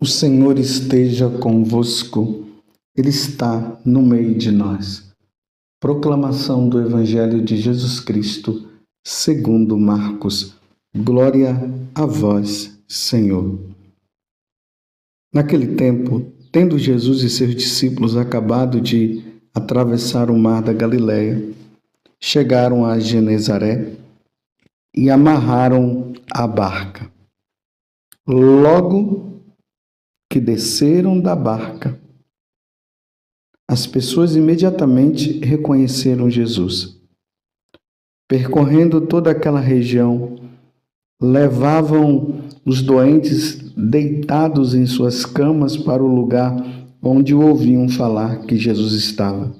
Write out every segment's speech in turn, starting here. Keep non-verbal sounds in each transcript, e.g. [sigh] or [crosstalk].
O Senhor esteja convosco, Ele está no meio de nós. Proclamação do Evangelho de Jesus Cristo, segundo Marcos. Glória a vós, Senhor. Naquele tempo, tendo Jesus e seus discípulos acabado de atravessar o mar da Galiléia, chegaram a Genezaré e amarraram a barca. Logo que desceram da barca, as pessoas imediatamente reconheceram Jesus. Percorrendo toda aquela região, levavam os doentes deitados em suas camas para o lugar onde ouviam falar que Jesus estava.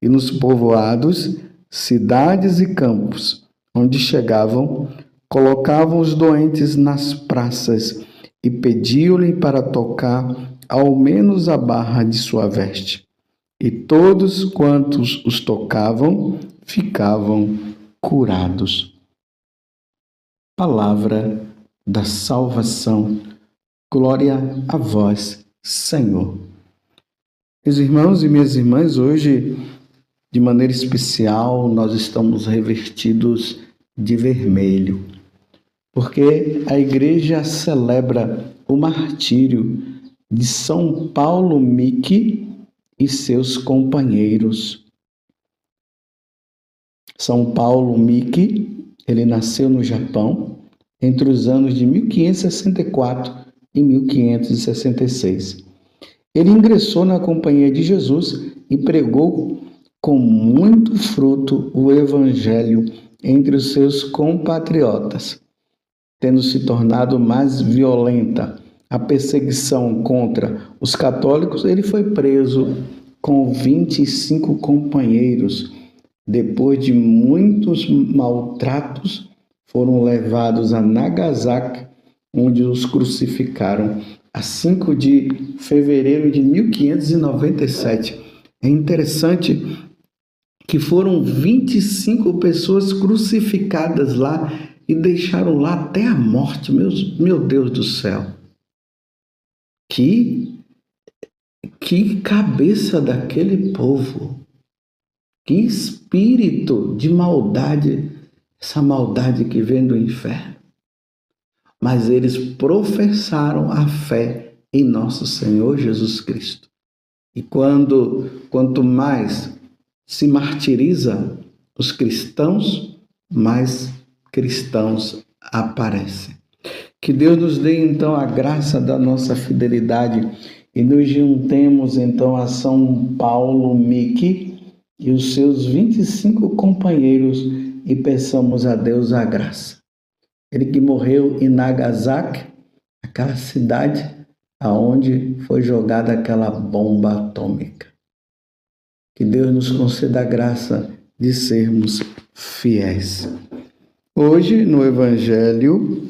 E nos povoados, cidades e campos, onde chegavam, colocavam os doentes nas praças e pediu-lhe para tocar ao menos a barra de sua veste. E todos quantos os tocavam ficavam curados. Palavra da salvação. Glória a vós, Senhor. Meus irmãos e minhas irmãs, hoje, de maneira especial, nós estamos revestidos de vermelho porque a igreja celebra o martírio de São Paulo Miki e seus companheiros. São Paulo Miki, ele nasceu no Japão entre os anos de 1564 e 1566. Ele ingressou na Companhia de Jesus e pregou com muito fruto o Evangelho entre os seus compatriotas tendo se tornado mais violenta a perseguição contra os católicos, ele foi preso com 25 companheiros. Depois de muitos maltratos, foram levados a Nagasaki, onde os crucificaram a 5 de fevereiro de 1597. É interessante que foram 25 pessoas crucificadas lá e deixaram lá até a morte, meus, meu Deus do céu. Que, que cabeça daquele povo, que espírito de maldade, essa maldade que vem do inferno. Mas eles professaram a fé em nosso Senhor Jesus Cristo. E quando quanto mais se martiriza os cristãos, mais cristãos aparecem. Que Deus nos dê então a graça da nossa fidelidade e nos juntemos então a São Paulo Miki e os seus 25 companheiros e peçamos a Deus a graça. Ele que morreu em Nagasaki, aquela cidade aonde foi jogada aquela bomba atômica. Que Deus nos conceda a graça de sermos fiéis. Hoje, no Evangelho,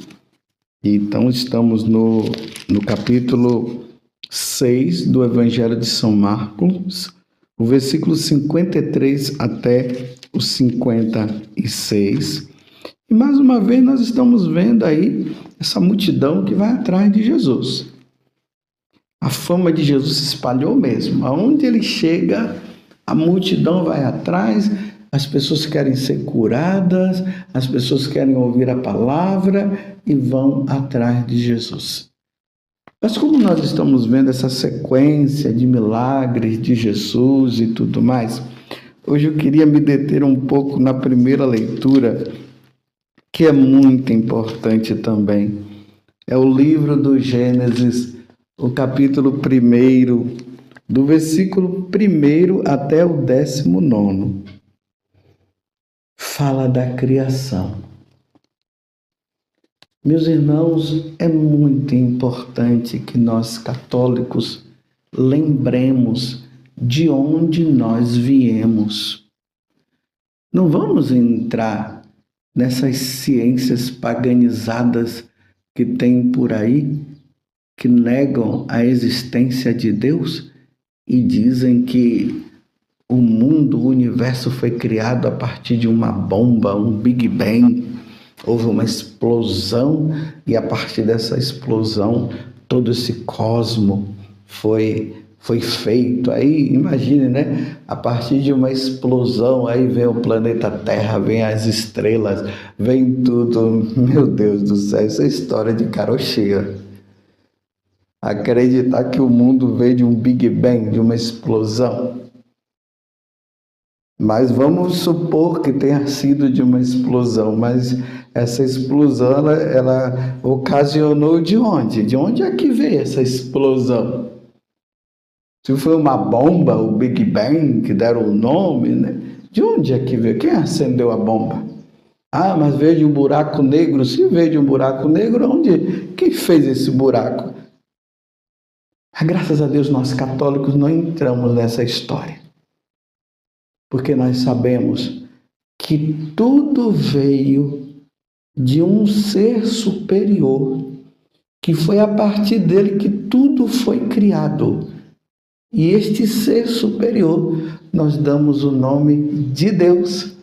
então estamos no, no capítulo 6 do Evangelho de São Marcos, o versículo 53 até o 56. E mais uma vez nós estamos vendo aí essa multidão que vai atrás de Jesus. A fama de Jesus se espalhou mesmo. Aonde ele chega, a multidão vai atrás, as pessoas querem ser curadas, as pessoas querem ouvir a palavra e vão atrás de Jesus. Mas como nós estamos vendo essa sequência de milagres de Jesus e tudo mais, hoje eu queria me deter um pouco na primeira leitura, que é muito importante também. É o livro do Gênesis, o capítulo 1, do versículo 1 até o 19 fala da criação. Meus irmãos, é muito importante que nós católicos lembremos de onde nós viemos. Não vamos entrar nessas ciências paganizadas que tem por aí, que negam a existência de Deus e dizem que o mundo, o universo foi criado a partir de uma bomba, um Big Bang. Houve uma explosão e a partir dessa explosão todo esse cosmo foi foi feito. Aí imagine, né? A partir de uma explosão, aí vem o planeta Terra, vem as estrelas, vem tudo. Meu Deus do céu, essa é história de carocheira. Acreditar que o mundo veio de um Big Bang, de uma explosão. Mas vamos supor que tenha sido de uma explosão, mas essa explosão ela, ela ocasionou de onde? De onde é que veio essa explosão? Se foi uma bomba, o Big Bang, que deram o nome, né? De onde é que veio? Quem acendeu a bomba? Ah, mas veio de um buraco negro. Se veio de um buraco negro, onde? Quem fez esse buraco? Ah, graças a Deus, nós católicos não entramos nessa história. Porque nós sabemos que tudo veio de um ser superior, que foi a partir dele que tudo foi criado. E este ser superior, nós damos o nome de Deus.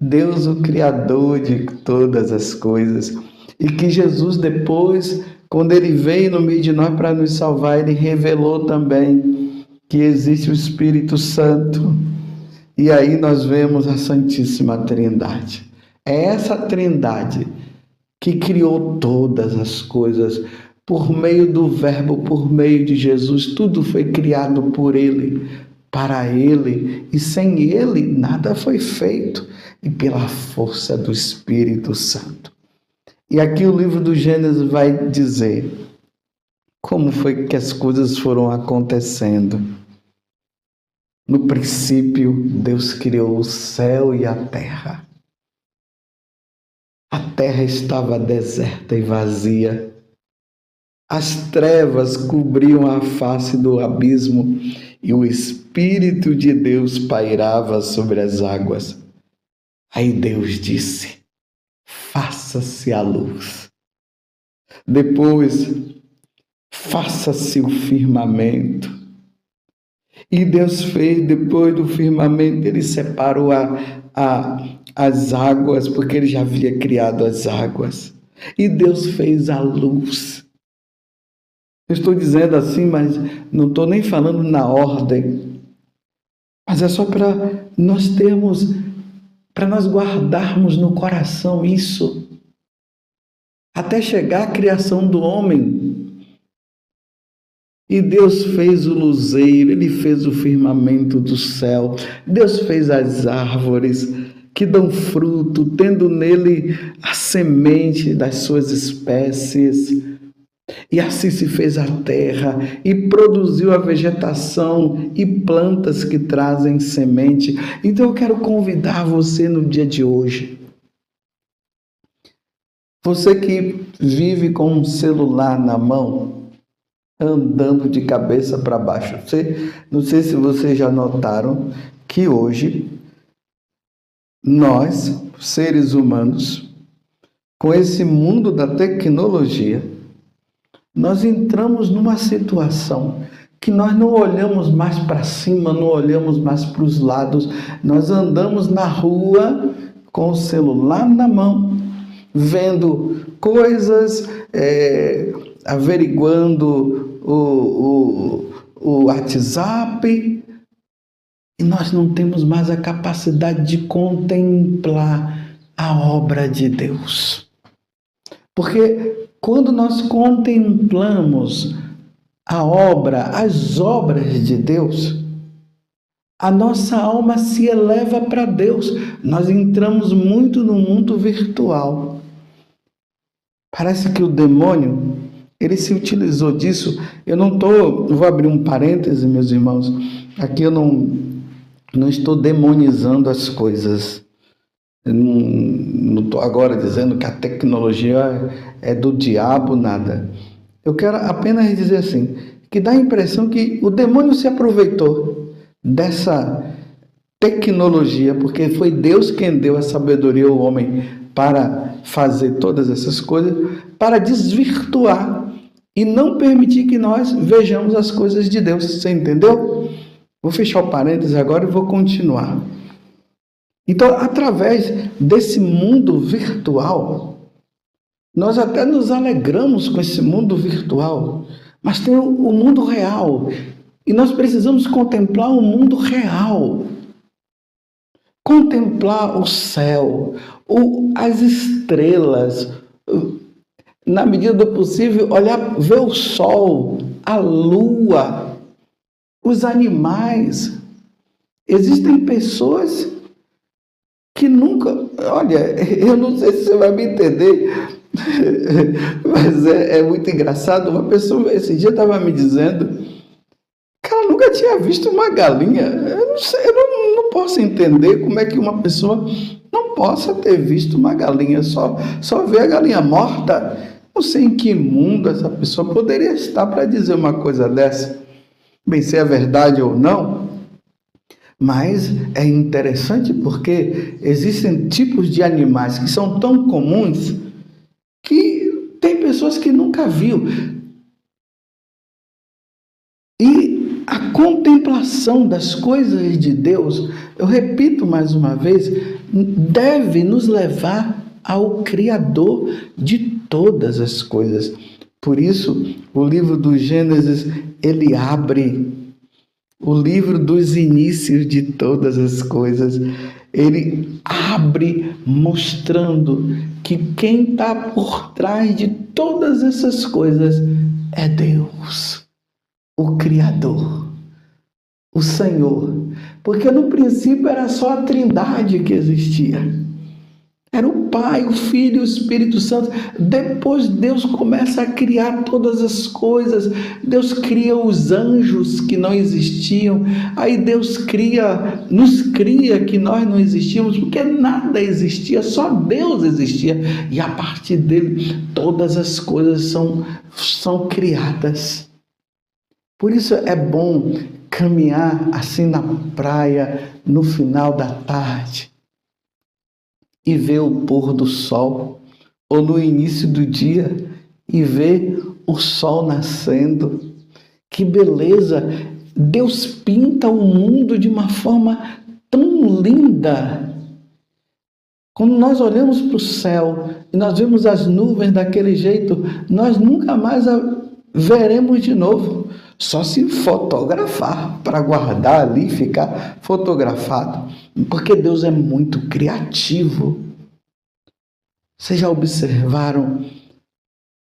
Deus, o Criador de todas as coisas. E que Jesus, depois, quando ele veio no meio de nós para nos salvar, ele revelou também que existe o Espírito Santo. E aí nós vemos a Santíssima Trindade. É essa Trindade que criou todas as coisas por meio do Verbo, por meio de Jesus, tudo foi criado por Ele, para Ele, e sem Ele nada foi feito, e pela força do Espírito Santo. E aqui o livro do Gênesis vai dizer como foi que as coisas foram acontecendo. No princípio, Deus criou o céu e a terra. A terra estava deserta e vazia as trevas cobriam a face do abismo e o Espírito de Deus pairava sobre as águas. Aí Deus disse: Faça-se a luz. Depois, faça-se o firmamento. E Deus fez, depois do firmamento, ele separou a, a, as águas, porque ele já havia criado as águas. E Deus fez a luz. Eu estou dizendo assim, mas não estou nem falando na ordem. Mas é só para nós termos, para nós guardarmos no coração isso. Até chegar à criação do homem. E Deus fez o luzeiro, Ele fez o firmamento do céu, Deus fez as árvores que dão fruto, tendo nele a semente das suas espécies. E assim se fez a terra e produziu a vegetação e plantas que trazem semente. Então eu quero convidar você no dia de hoje. Você que vive com um celular na mão, andando de cabeça para baixo. Você, não sei se vocês já notaram que hoje nós, seres humanos, com esse mundo da tecnologia, nós entramos numa situação que nós não olhamos mais para cima, não olhamos mais para os lados, nós andamos na rua com o celular na mão, vendo coisas, é, averiguando o, o, o WhatsApp, e nós não temos mais a capacidade de contemplar a obra de Deus. Porque quando nós contemplamos a obra, as obras de Deus, a nossa alma se eleva para Deus. Nós entramos muito no mundo virtual. Parece que o demônio, ele se utilizou disso. Eu não estou, vou abrir um parêntese, meus irmãos. Aqui eu não, não estou demonizando as coisas. Eu não estou agora dizendo que a tecnologia é do diabo, nada. Eu quero apenas dizer assim, que dá a impressão que o demônio se aproveitou dessa tecnologia, porque foi Deus quem deu a sabedoria ao homem para fazer todas essas coisas, para desvirtuar e não permitir que nós vejamos as coisas de Deus. Você entendeu? Vou fechar o parênteses agora e vou continuar. Então, através desse mundo virtual, Nós até nos alegramos com esse mundo virtual, mas tem o, mundo real. E nós precisamos contemplar o mundo real. Contemplar o céu, as estrelas, na medida do possível, olhar, ver o sol, a lua, os animais. Existem pessoas que nunca. Olha, [laughs] eu não sei se você vai me entender, [laughs] mas é, é muito engraçado. Uma pessoa esse dia estava me dizendo que ela nunca tinha visto uma galinha. Eu não, sei, eu não, não posso entender como é que uma pessoa não possa ter visto uma galinha, só, só ver a galinha morta. Não sei em que mundo essa pessoa poderia estar para dizer uma coisa dessa. Bem, se é verdade ou não, mas é interessante porque existem tipos de animais que são tão comuns que tem pessoas que nunca viu. E a contemplação das coisas de Deus, eu repito mais uma vez, deve nos levar ao Criador de todas as coisas. Por isso, o livro do Gênesis, ele abre o livro dos inícios de todas as coisas. Ele abre mostrando que quem está por trás de todas essas coisas é Deus, o Criador, o Senhor. Porque no princípio era só a trindade que existia. Era o Pai, o Filho o Espírito Santo. Depois Deus começa a criar todas as coisas. Deus cria os anjos que não existiam. Aí Deus cria, nos cria que nós não existíamos, porque nada existia, só Deus existia. E a partir dele todas as coisas são, são criadas. Por isso é bom caminhar assim na praia no final da tarde e ver o pôr do sol, ou no início do dia e ver o sol nascendo. Que beleza! Deus pinta o mundo de uma forma tão linda. Quando nós olhamos para o céu e nós vemos as nuvens daquele jeito, nós nunca mais veremos de novo. Só se fotografar para guardar ali e ficar fotografado. Porque Deus é muito criativo. Vocês já observaram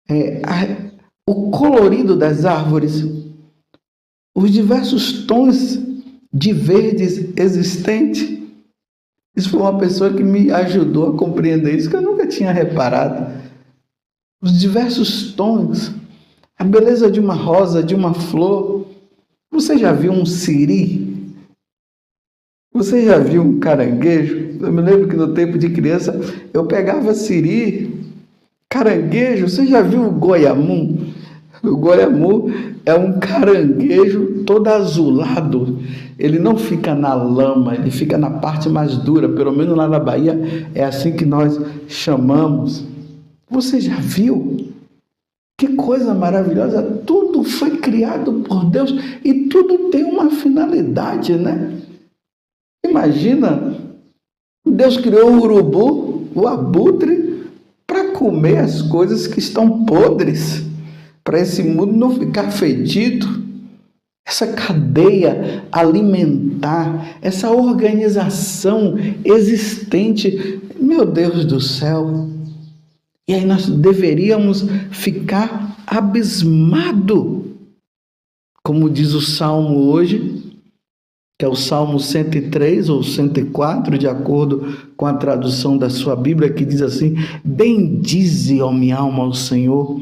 é, a, o colorido das árvores, os diversos tons de verdes existentes? Isso foi uma pessoa que me ajudou a compreender isso que eu nunca tinha reparado. Os diversos tons a beleza de uma rosa, de uma flor. Você já viu um siri? Você já viu um caranguejo? Eu me lembro que no tempo de criança eu pegava siri, caranguejo. Você já viu o goiamu? O goiamu é um caranguejo todo azulado. Ele não fica na lama, ele fica na parte mais dura. Pelo menos lá na Bahia é assim que nós chamamos. Você já viu? Que coisa maravilhosa! Tudo foi criado por Deus e tudo tem uma finalidade, né? Imagina, Deus criou o urubu, o abutre, para comer as coisas que estão podres, para esse mundo não ficar fedido. Essa cadeia alimentar, essa organização existente, meu Deus do céu, e aí nós deveríamos ficar abismado, como diz o salmo hoje, que é o Salmo 103 ou 104, de acordo com a tradução da sua Bíblia, que diz assim: Bendize, ó minha alma, ao Senhor,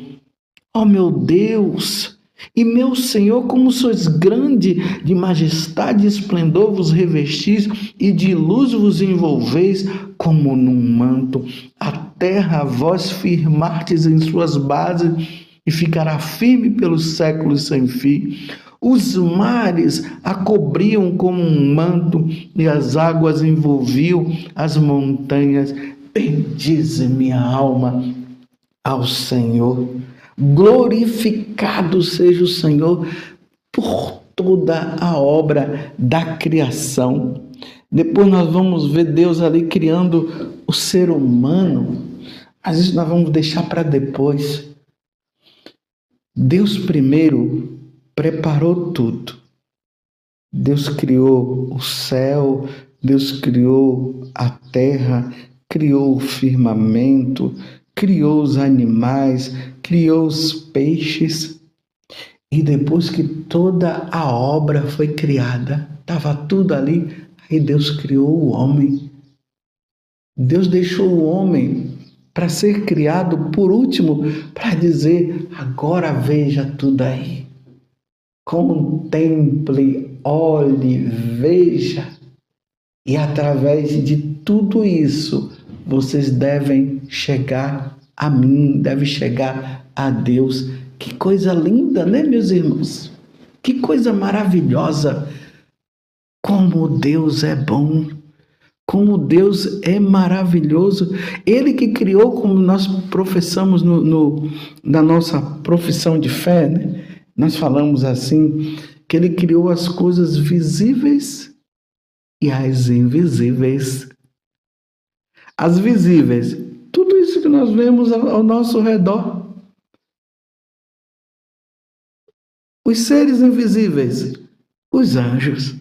ó meu Deus, e meu Senhor, como sois grande, de majestade e esplendor vos revestis, e de luz vos envolveis como num manto. A terra vós firmartes em suas bases, e ficará firme pelos séculos sem fim. Os mares a cobriam como um manto, e as águas envolviam as montanhas. Bendize minha alma ao Senhor. Glorificado seja o Senhor por toda a obra da criação. Depois nós vamos ver Deus ali criando o ser humano. Mas isso nós vamos deixar para depois. Deus primeiro preparou tudo. Deus criou o céu, Deus criou a terra, criou o firmamento, criou os animais, criou os peixes. E depois que toda a obra foi criada, estava tudo ali, aí Deus criou o homem. Deus deixou o homem para ser criado por último, para dizer: agora veja tudo aí. Contemple, olhe, veja. E através de tudo isso, vocês devem chegar a mim, devem chegar a Deus. Que coisa linda, né, meus irmãos? Que coisa maravilhosa. Como Deus é bom. Como Deus é maravilhoso. Ele que criou, como nós professamos no, no, na nossa profissão de fé, né? nós falamos assim, que Ele criou as coisas visíveis e as invisíveis. As visíveis, tudo isso que nós vemos ao nosso redor. Os seres invisíveis, os anjos,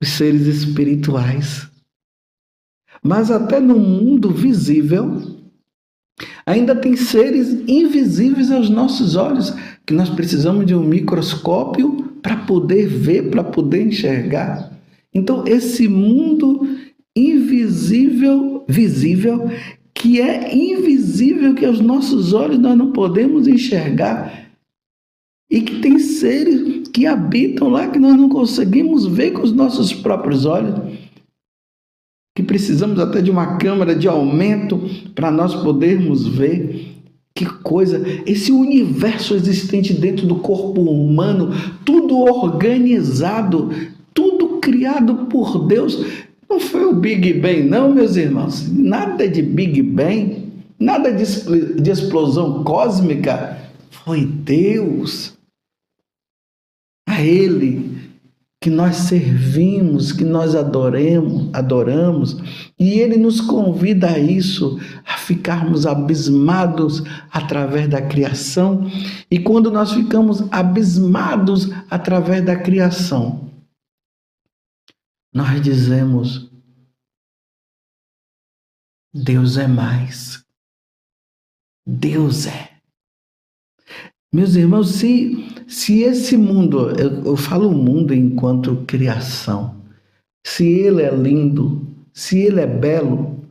os seres espirituais. Mas até no mundo visível, ainda tem seres invisíveis aos nossos olhos, que nós precisamos de um microscópio para poder ver, para poder enxergar. Então, esse mundo invisível, visível, que é invisível, que aos nossos olhos nós não podemos enxergar, e que tem seres que habitam lá que nós não conseguimos ver com os nossos próprios olhos, que precisamos até de uma câmera de aumento para nós podermos ver. Que coisa, esse universo existente dentro do corpo humano, tudo organizado, tudo criado por Deus. Não foi o Big Bang, não, meus irmãos. Nada de Big Bang, nada de, de explosão cósmica. Foi Deus. Ele que nós servimos, que nós adoremos, adoramos, e ele nos convida a isso, a ficarmos abismados através da criação. E quando nós ficamos abismados através da criação, nós dizemos: Deus é mais. Deus é. Meus irmãos, se, se esse mundo, eu, eu falo mundo enquanto criação, se ele é lindo, se ele é belo,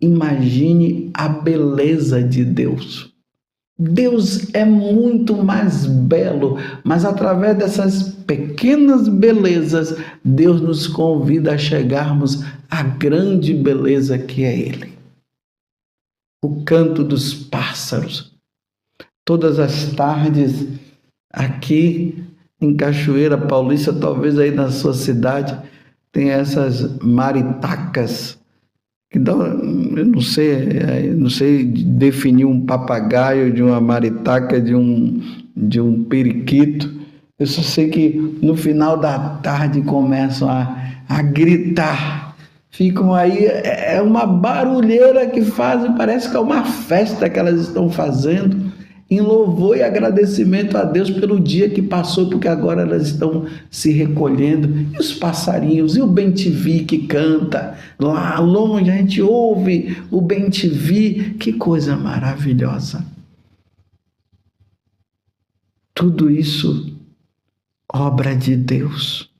imagine a beleza de Deus. Deus é muito mais belo, mas através dessas pequenas belezas, Deus nos convida a chegarmos à grande beleza que é Ele. O canto dos pássaros, todas as tardes aqui em Cachoeira Paulista, talvez aí na sua cidade, tem essas maritacas que dá, eu não sei, não sei definir um papagaio de uma maritaca, de um de um periquito. Eu só sei que no final da tarde começam a, a gritar. Ficam aí, é, é uma barulheira que fazem, parece que é uma festa que elas estão fazendo em louvor e agradecimento a Deus pelo dia que passou, porque agora elas estão se recolhendo. E os passarinhos, e o bem-te-vi que canta lá longe, a gente ouve o bem-te-vi, que coisa maravilhosa. Tudo isso, obra de Deus.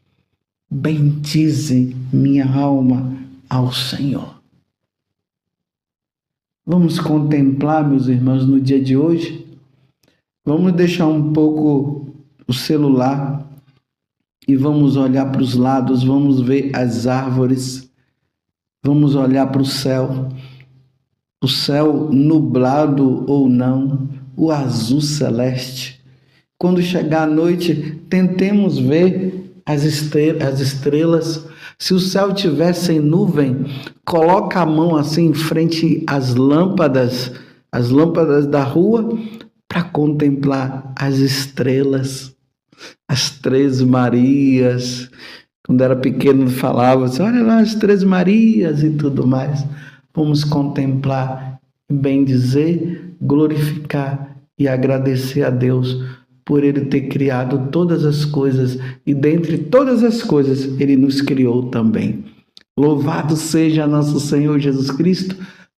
Bendize minha alma ao Senhor. Vamos contemplar, meus irmãos, no dia de hoje Vamos deixar um pouco o celular e vamos olhar para os lados, vamos ver as árvores, vamos olhar para o céu, o céu nublado ou não, o azul celeste. Quando chegar a noite, tentemos ver as estrelas. Se o céu tiver sem nuvem, coloca a mão assim em frente às lâmpadas, as lâmpadas da rua, para contemplar as estrelas, as três Marias. Quando era pequeno falava assim, olha lá as três Marias e tudo mais. vamos contemplar, bem dizer, glorificar e agradecer a Deus por Ele ter criado todas as coisas e dentre todas as coisas Ele nos criou também. Louvado seja nosso Senhor Jesus Cristo,